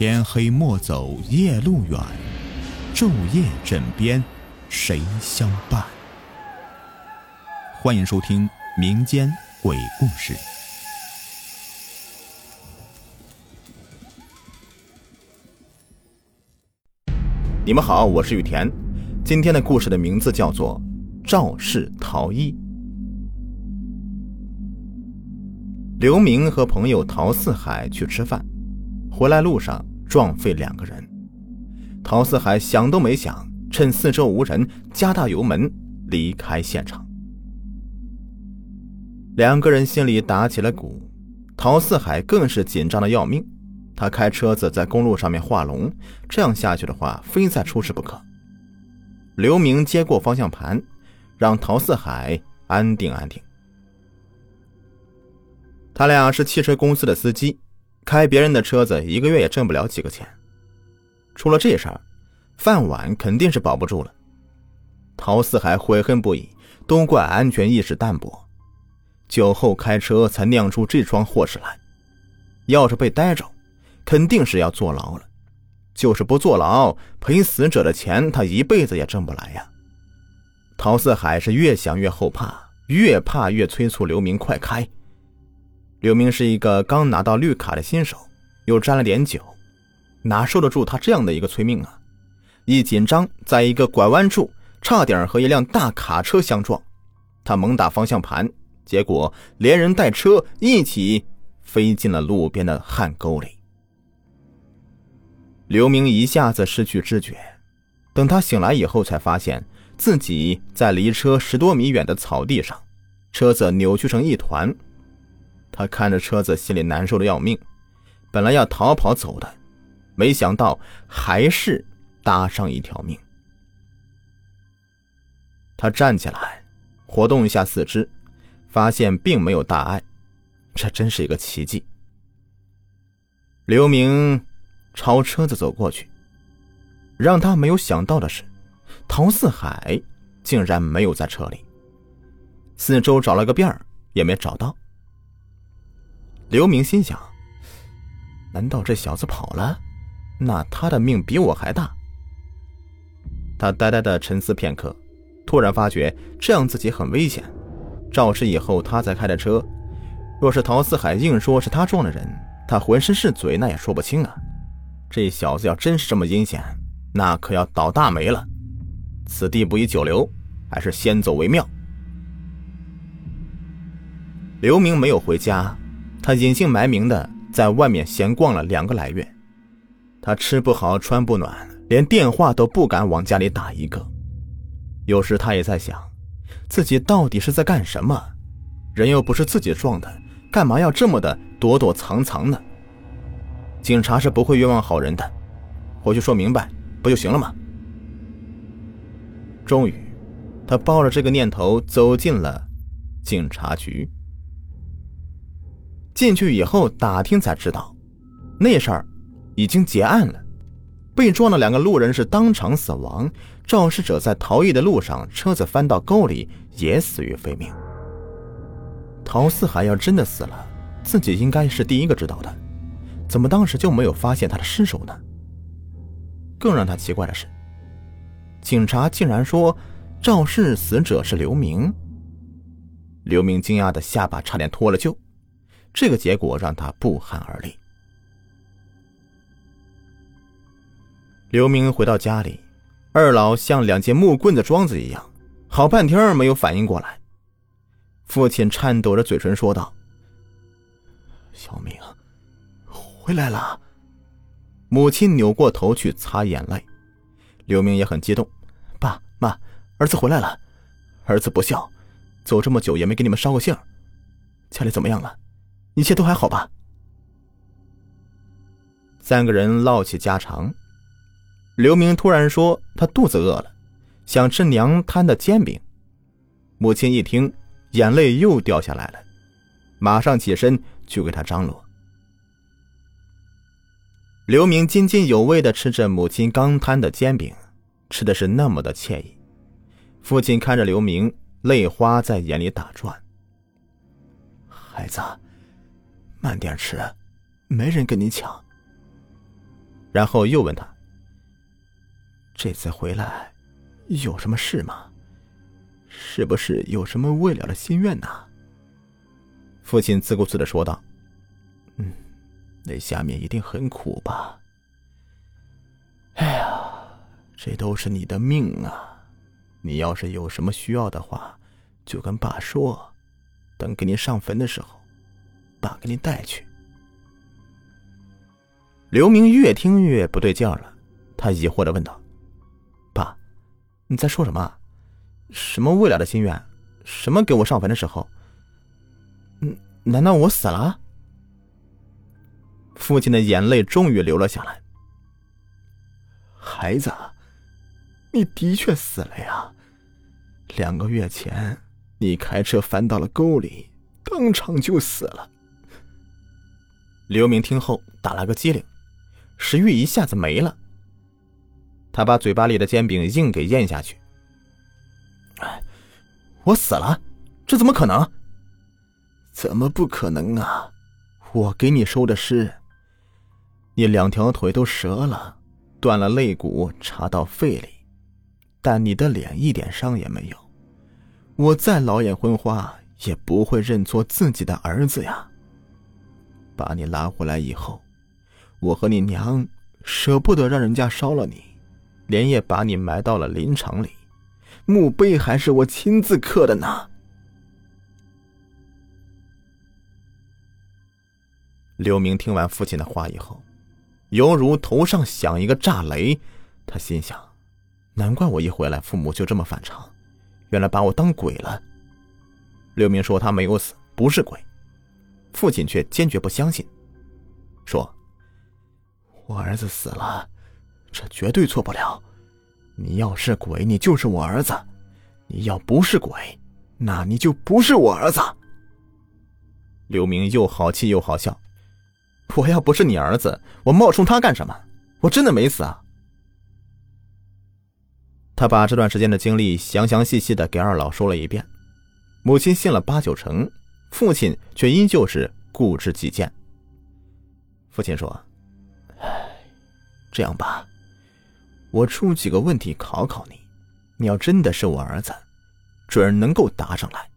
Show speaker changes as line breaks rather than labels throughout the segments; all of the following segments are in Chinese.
天黑莫走夜路远，昼夜枕边谁相伴？欢迎收听民间鬼故事。
你们好，我是雨田。今天的故事的名字叫做《肇事逃逸》。刘明和朋友陶四海去吃饭，回来路上撞飞两个人。陶四海想都没想，趁四周无人，加大油门离开现场。两个人心里打起了鼓，陶四海更是紧张的要命。他开车子在公路上面画龙，这样下去的话，非再出事不可。刘明接过方向盘，让陶四海安定安定。他俩是汽车公司的司机，开别人的车子一个月也挣不了几个钱。出了这事儿，饭碗肯定是保不住了。陶四海悔恨不已，都怪安全意识淡薄，酒后开车才酿出这桩祸事来。要是被逮着，肯定是要坐牢了。就是不坐牢，赔死者的钱他一辈子也挣不来呀。陶四海是越想越后怕，越怕越催促刘明快开。刘明是一个刚拿到绿卡的新手，又沾了点酒，哪受得住他这样的一个催命啊！一紧张，在一个拐弯处，差点和一辆大卡车相撞。他猛打方向盘，结果连人带车一起飞进了路边的旱沟里。刘明一下子失去知觉，等他醒来以后，才发现自己在离车十多米远的草地上，车子扭曲成一团。他看着车子，心里难受的要命。本来要逃跑走的，没想到还是搭上一条命。他站起来，活动一下四肢，发现并没有大碍，这真是一个奇迹。刘明朝车子走过去，让他没有想到的是，陶四海竟然没有在车里。四周找了个遍儿，也没找到。刘明心想：“难道这小子跑了？那他的命比我还大。”他呆呆的沉思片刻，突然发觉这样自己很危险。肇事以后他才开的车，若是陶四海硬说是他撞的人，他浑身是嘴，那也说不清啊。这小子要真是这么阴险，那可要倒大霉了。此地不宜久留，还是先走为妙。刘明没有回家。他隐姓埋名的在外面闲逛了两个来月，他吃不好穿不暖，连电话都不敢往家里打一个。有时他也在想，自己到底是在干什么？人又不是自己撞的，干嘛要这么的躲躲藏藏呢？警察是不会冤枉好人的，回去说明白不就行了吗？终于，他抱着这个念头走进了警察局。进去以后打听才知道，那事儿已经结案了。被撞的两个路人是当场死亡，肇事者在逃逸的路上，车子翻到沟里，也死于非命。陶四海要真的死了，自己应该是第一个知道的，怎么当时就没有发现他的尸首呢？更让他奇怪的是，警察竟然说肇事死者是刘明。刘明惊讶的下巴差点脱了臼。这个结果让他不寒而栗。刘明回到家里，二老像两节木棍子桩子一样，好半天没有反应过来。父亲颤抖着嘴唇说道：“小明，回来了。”母亲扭过头去擦眼泪。刘明也很激动：“爸妈，儿子回来了。儿子不孝，走这么久也没给你们捎个信儿。家里怎么样了？”一切都还好吧？三个人唠起家常。刘明突然说：“他肚子饿了，想吃娘摊的煎饼。”母亲一听，眼泪又掉下来了，马上起身去给他张罗。刘明津津有味的吃着母亲刚摊的煎饼，吃的是那么的惬意。父亲看着刘明，泪花在眼里打转。孩子。慢点吃，没人跟你抢。然后又问他：“这次回来有什么事吗？是不是有什么未了的心愿呢？”父亲自顾自的说道：“嗯，那下面一定很苦吧？哎呀，这都是你的命啊！你要是有什么需要的话，就跟爸说，等给你上坟的时候，爸给你带去。”刘明越听越不对劲了，他疑惑的问道：“爸，你在说什么？什么未了的心愿？什么给我上坟的时候？嗯，难道我死了？”父亲的眼泪终于流了下来。孩子，你的确死了呀！两个月前，你开车翻到了沟里，当场就死了。刘明听后打了个激灵。食欲一下子没了，他把嘴巴里的煎饼硬给咽下去。我死了？这怎么可能？怎么不可能啊？我给你收的尸，你两条腿都折了，断了肋骨，插到肺里，但你的脸一点伤也没有。我再老眼昏花，也不会认错自己的儿子呀。把你拉回来以后。我和你娘舍不得让人家烧了你，连夜把你埋到了林场里，墓碑还是我亲自刻的呢。刘明听完父亲的话以后，犹如头上响一个炸雷，他心想：难怪我一回来，父母就这么反常，原来把我当鬼了。刘明说他没有死，不是鬼，父亲却坚决不相信，说。我儿子死了，这绝对错不了。你要是鬼，你就是我儿子；你要不是鬼，那你就不是我儿子。刘明又好气又好笑。我要不是你儿子，我冒充他干什么？我真的没死啊！他把这段时间的经历详详细细的给二老说了一遍，母亲信了八九成，父亲却依旧是固执己见。父亲说。哎这样吧，我出几个问题考考你，你要真的是我儿子，准能够答上来。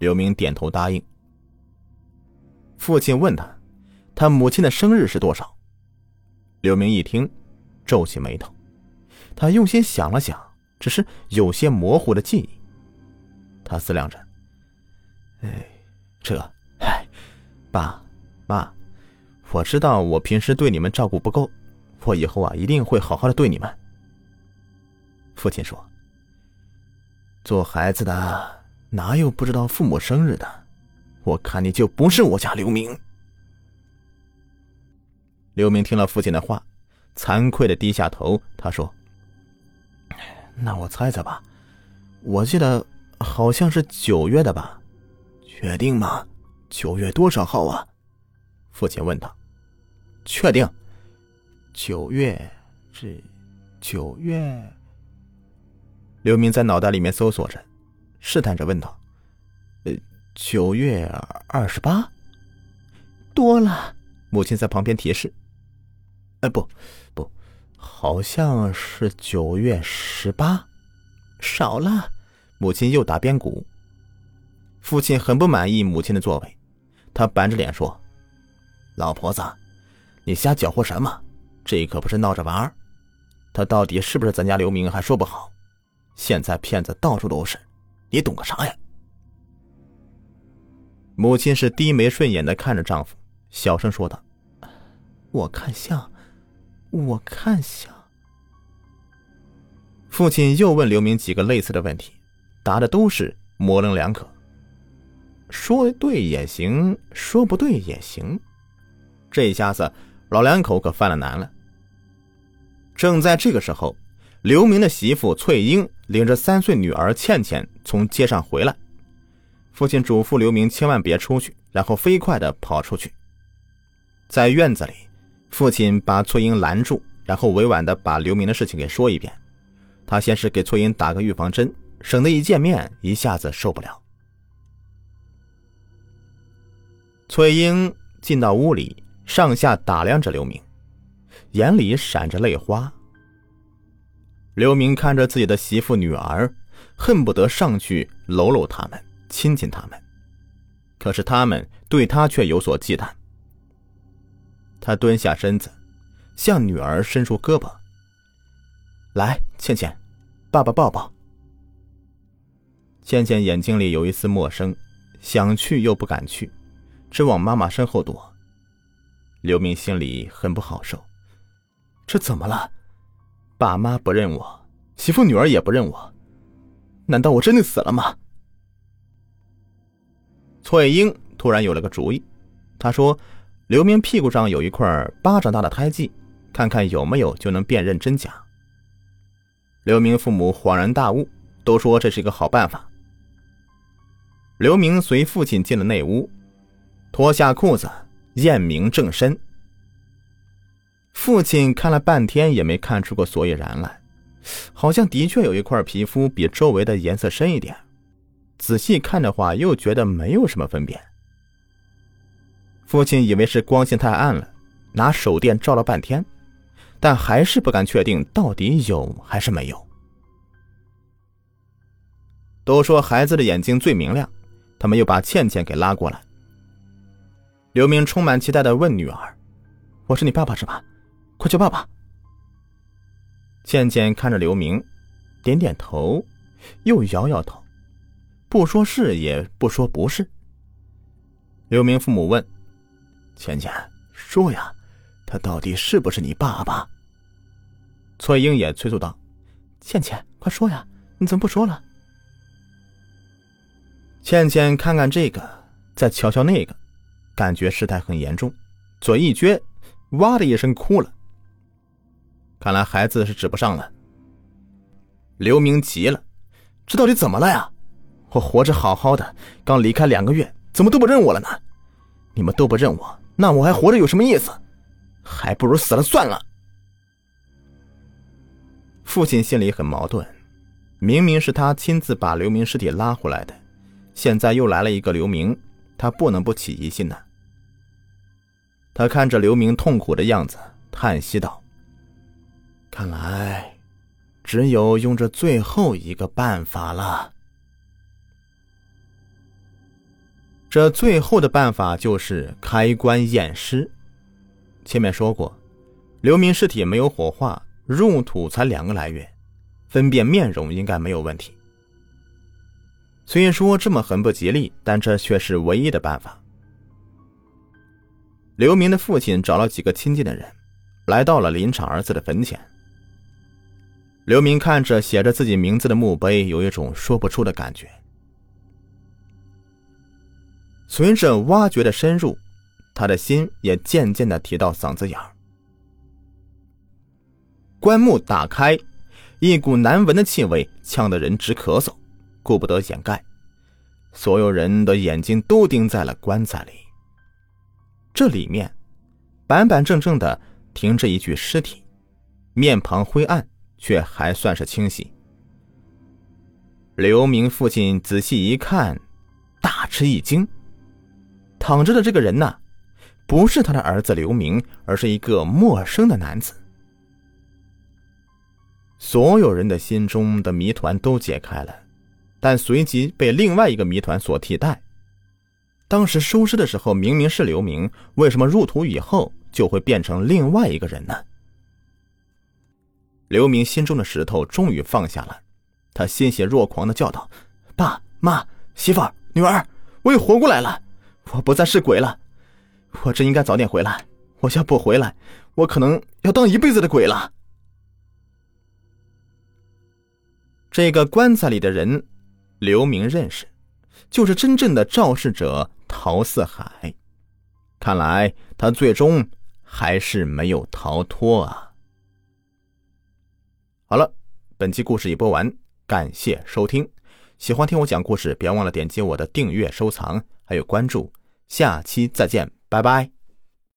刘明点头答应。父亲问他，他母亲的生日是多少？刘明一听，皱起眉头。他用心想了想，只是有些模糊的记忆。他思量着，哎，这，哎，爸，妈。我知道我平时对你们照顾不够，我以后啊一定会好好的对你们。父亲说：“做孩子的哪有不知道父母生日的？我看你就不是我家刘明。”刘明听了父亲的话，惭愧的低下头。他说：“那我猜猜吧，我记得好像是九月的吧？确定吗？九月多少号啊？”父亲问他。确定，九月是九月。刘明在脑袋里面搜索着，试探着问道：“呃，九月二十八，多了。”母亲在旁边提示：“哎，不，不，好像是九月十八，少了。”母亲又打边鼓。父亲很不满意母亲的作为，他板着脸说：“老婆子。”你瞎搅和什么？这可不是闹着玩儿。他到底是不是咱家刘明还说不好。现在骗子到处都是，你懂个啥呀？母亲是低眉顺眼的看着丈夫，小声说道：“我看像，我看像。”父亲又问刘明几个类似的问题，答的都是模棱两可。说对也行，说不对也行。这一下子。老两口可犯了难了。正在这个时候，刘明的媳妇翠英领着三岁女儿倩倩从街上回来，父亲嘱咐刘明千万别出去，然后飞快的跑出去。在院子里，父亲把翠英拦住，然后委婉的把刘明的事情给说一遍。他先是给翠英打个预防针，省得一见面一下子受不了。翠英进到屋里。上下打量着刘明，眼里闪着泪花。刘明看着自己的媳妇女儿，恨不得上去搂搂他们，亲亲他们，可是他们对他却有所忌惮。他蹲下身子，向女儿伸出胳膊：“来，倩倩，爸爸抱抱。”倩倩眼睛里有一丝陌生，想去又不敢去，只往妈妈身后躲。刘明心里很不好受，这怎么了？爸妈不认我，媳妇女儿也不认我，难道我真的死了吗？翠英突然有了个主意，她说：“刘明屁股上有一块巴掌大的胎记，看看有没有就能辨认真假。”刘明父母恍然大悟，都说这是一个好办法。刘明随父亲进了内屋，脱下裤子，验明正身。父亲看了半天也没看出个所以然来，好像的确有一块皮肤比周围的颜色深一点。仔细看的话，又觉得没有什么分别。父亲以为是光线太暗了，拿手电照了半天，但还是不敢确定到底有还是没有。都说孩子的眼睛最明亮。他们又把倩倩给拉过来。刘明充满期待的问女儿：“我是你爸爸是吧？快叫爸爸。”倩倩看着刘明，点点头，又摇摇头，不说是也不说不是。刘明父母问：“倩倩，说呀，他到底是不是你爸爸？”崔英也催促道：“倩倩，快说呀，你怎么不说了？”倩倩看看这个，再瞧瞧那个，感觉事态很严重，嘴一撅，哇的一声哭了。看来孩子是指不上了。刘明急了，这到底怎么了呀？我活着好好的，刚离开两个月，怎么都不认我了呢？你们都不认我，那我还活着有什么意思？还不如死了算了。父亲心里很矛盾，明明是他亲自把刘明尸体拉回来的。现在又来了一个刘明，他不能不起疑心呐。他看着刘明痛苦的样子，叹息道：“看来，只有用这最后一个办法了。这最后的办法就是开棺验尸。前面说过，刘明尸体没有火化，入土才两个来月，分辨面容应该没有问题。”虽然说这么很不吉利，但这却是唯一的办法。刘明的父亲找了几个亲近的人，来到了林场儿子的坟前。刘明看着写着自己名字的墓碑，有一种说不出的感觉。随着挖掘的深入，他的心也渐渐的提到嗓子眼儿。棺木打开，一股难闻的气味呛得人直咳嗽。顾不得掩盖，所有人的眼睛都盯在了棺材里。这里面板板正正的停着一具尸体，面庞灰暗，却还算是清晰。刘明父亲仔细一看，大吃一惊，躺着的这个人呐，不是他的儿子刘明，而是一个陌生的男子。所有人的心中的谜团都解开了。但随即被另外一个谜团所替代。当时收尸的时候明明是刘明，为什么入土以后就会变成另外一个人呢？刘明心中的石头终于放下了，他欣喜若狂的叫道：“爸妈，媳妇，女儿，我又活过来了！我不再是鬼了！我真应该早点回来！我要不回来，我可能要当一辈子的鬼了！”这个棺材里的人。刘明认识，就是真正的肇事者陶四海。看来他最终还是没有逃脱啊！好了，本期故事已播完，感谢收听。喜欢听我讲故事，别忘了点击我的订阅、收藏还有关注。下期再见，拜拜。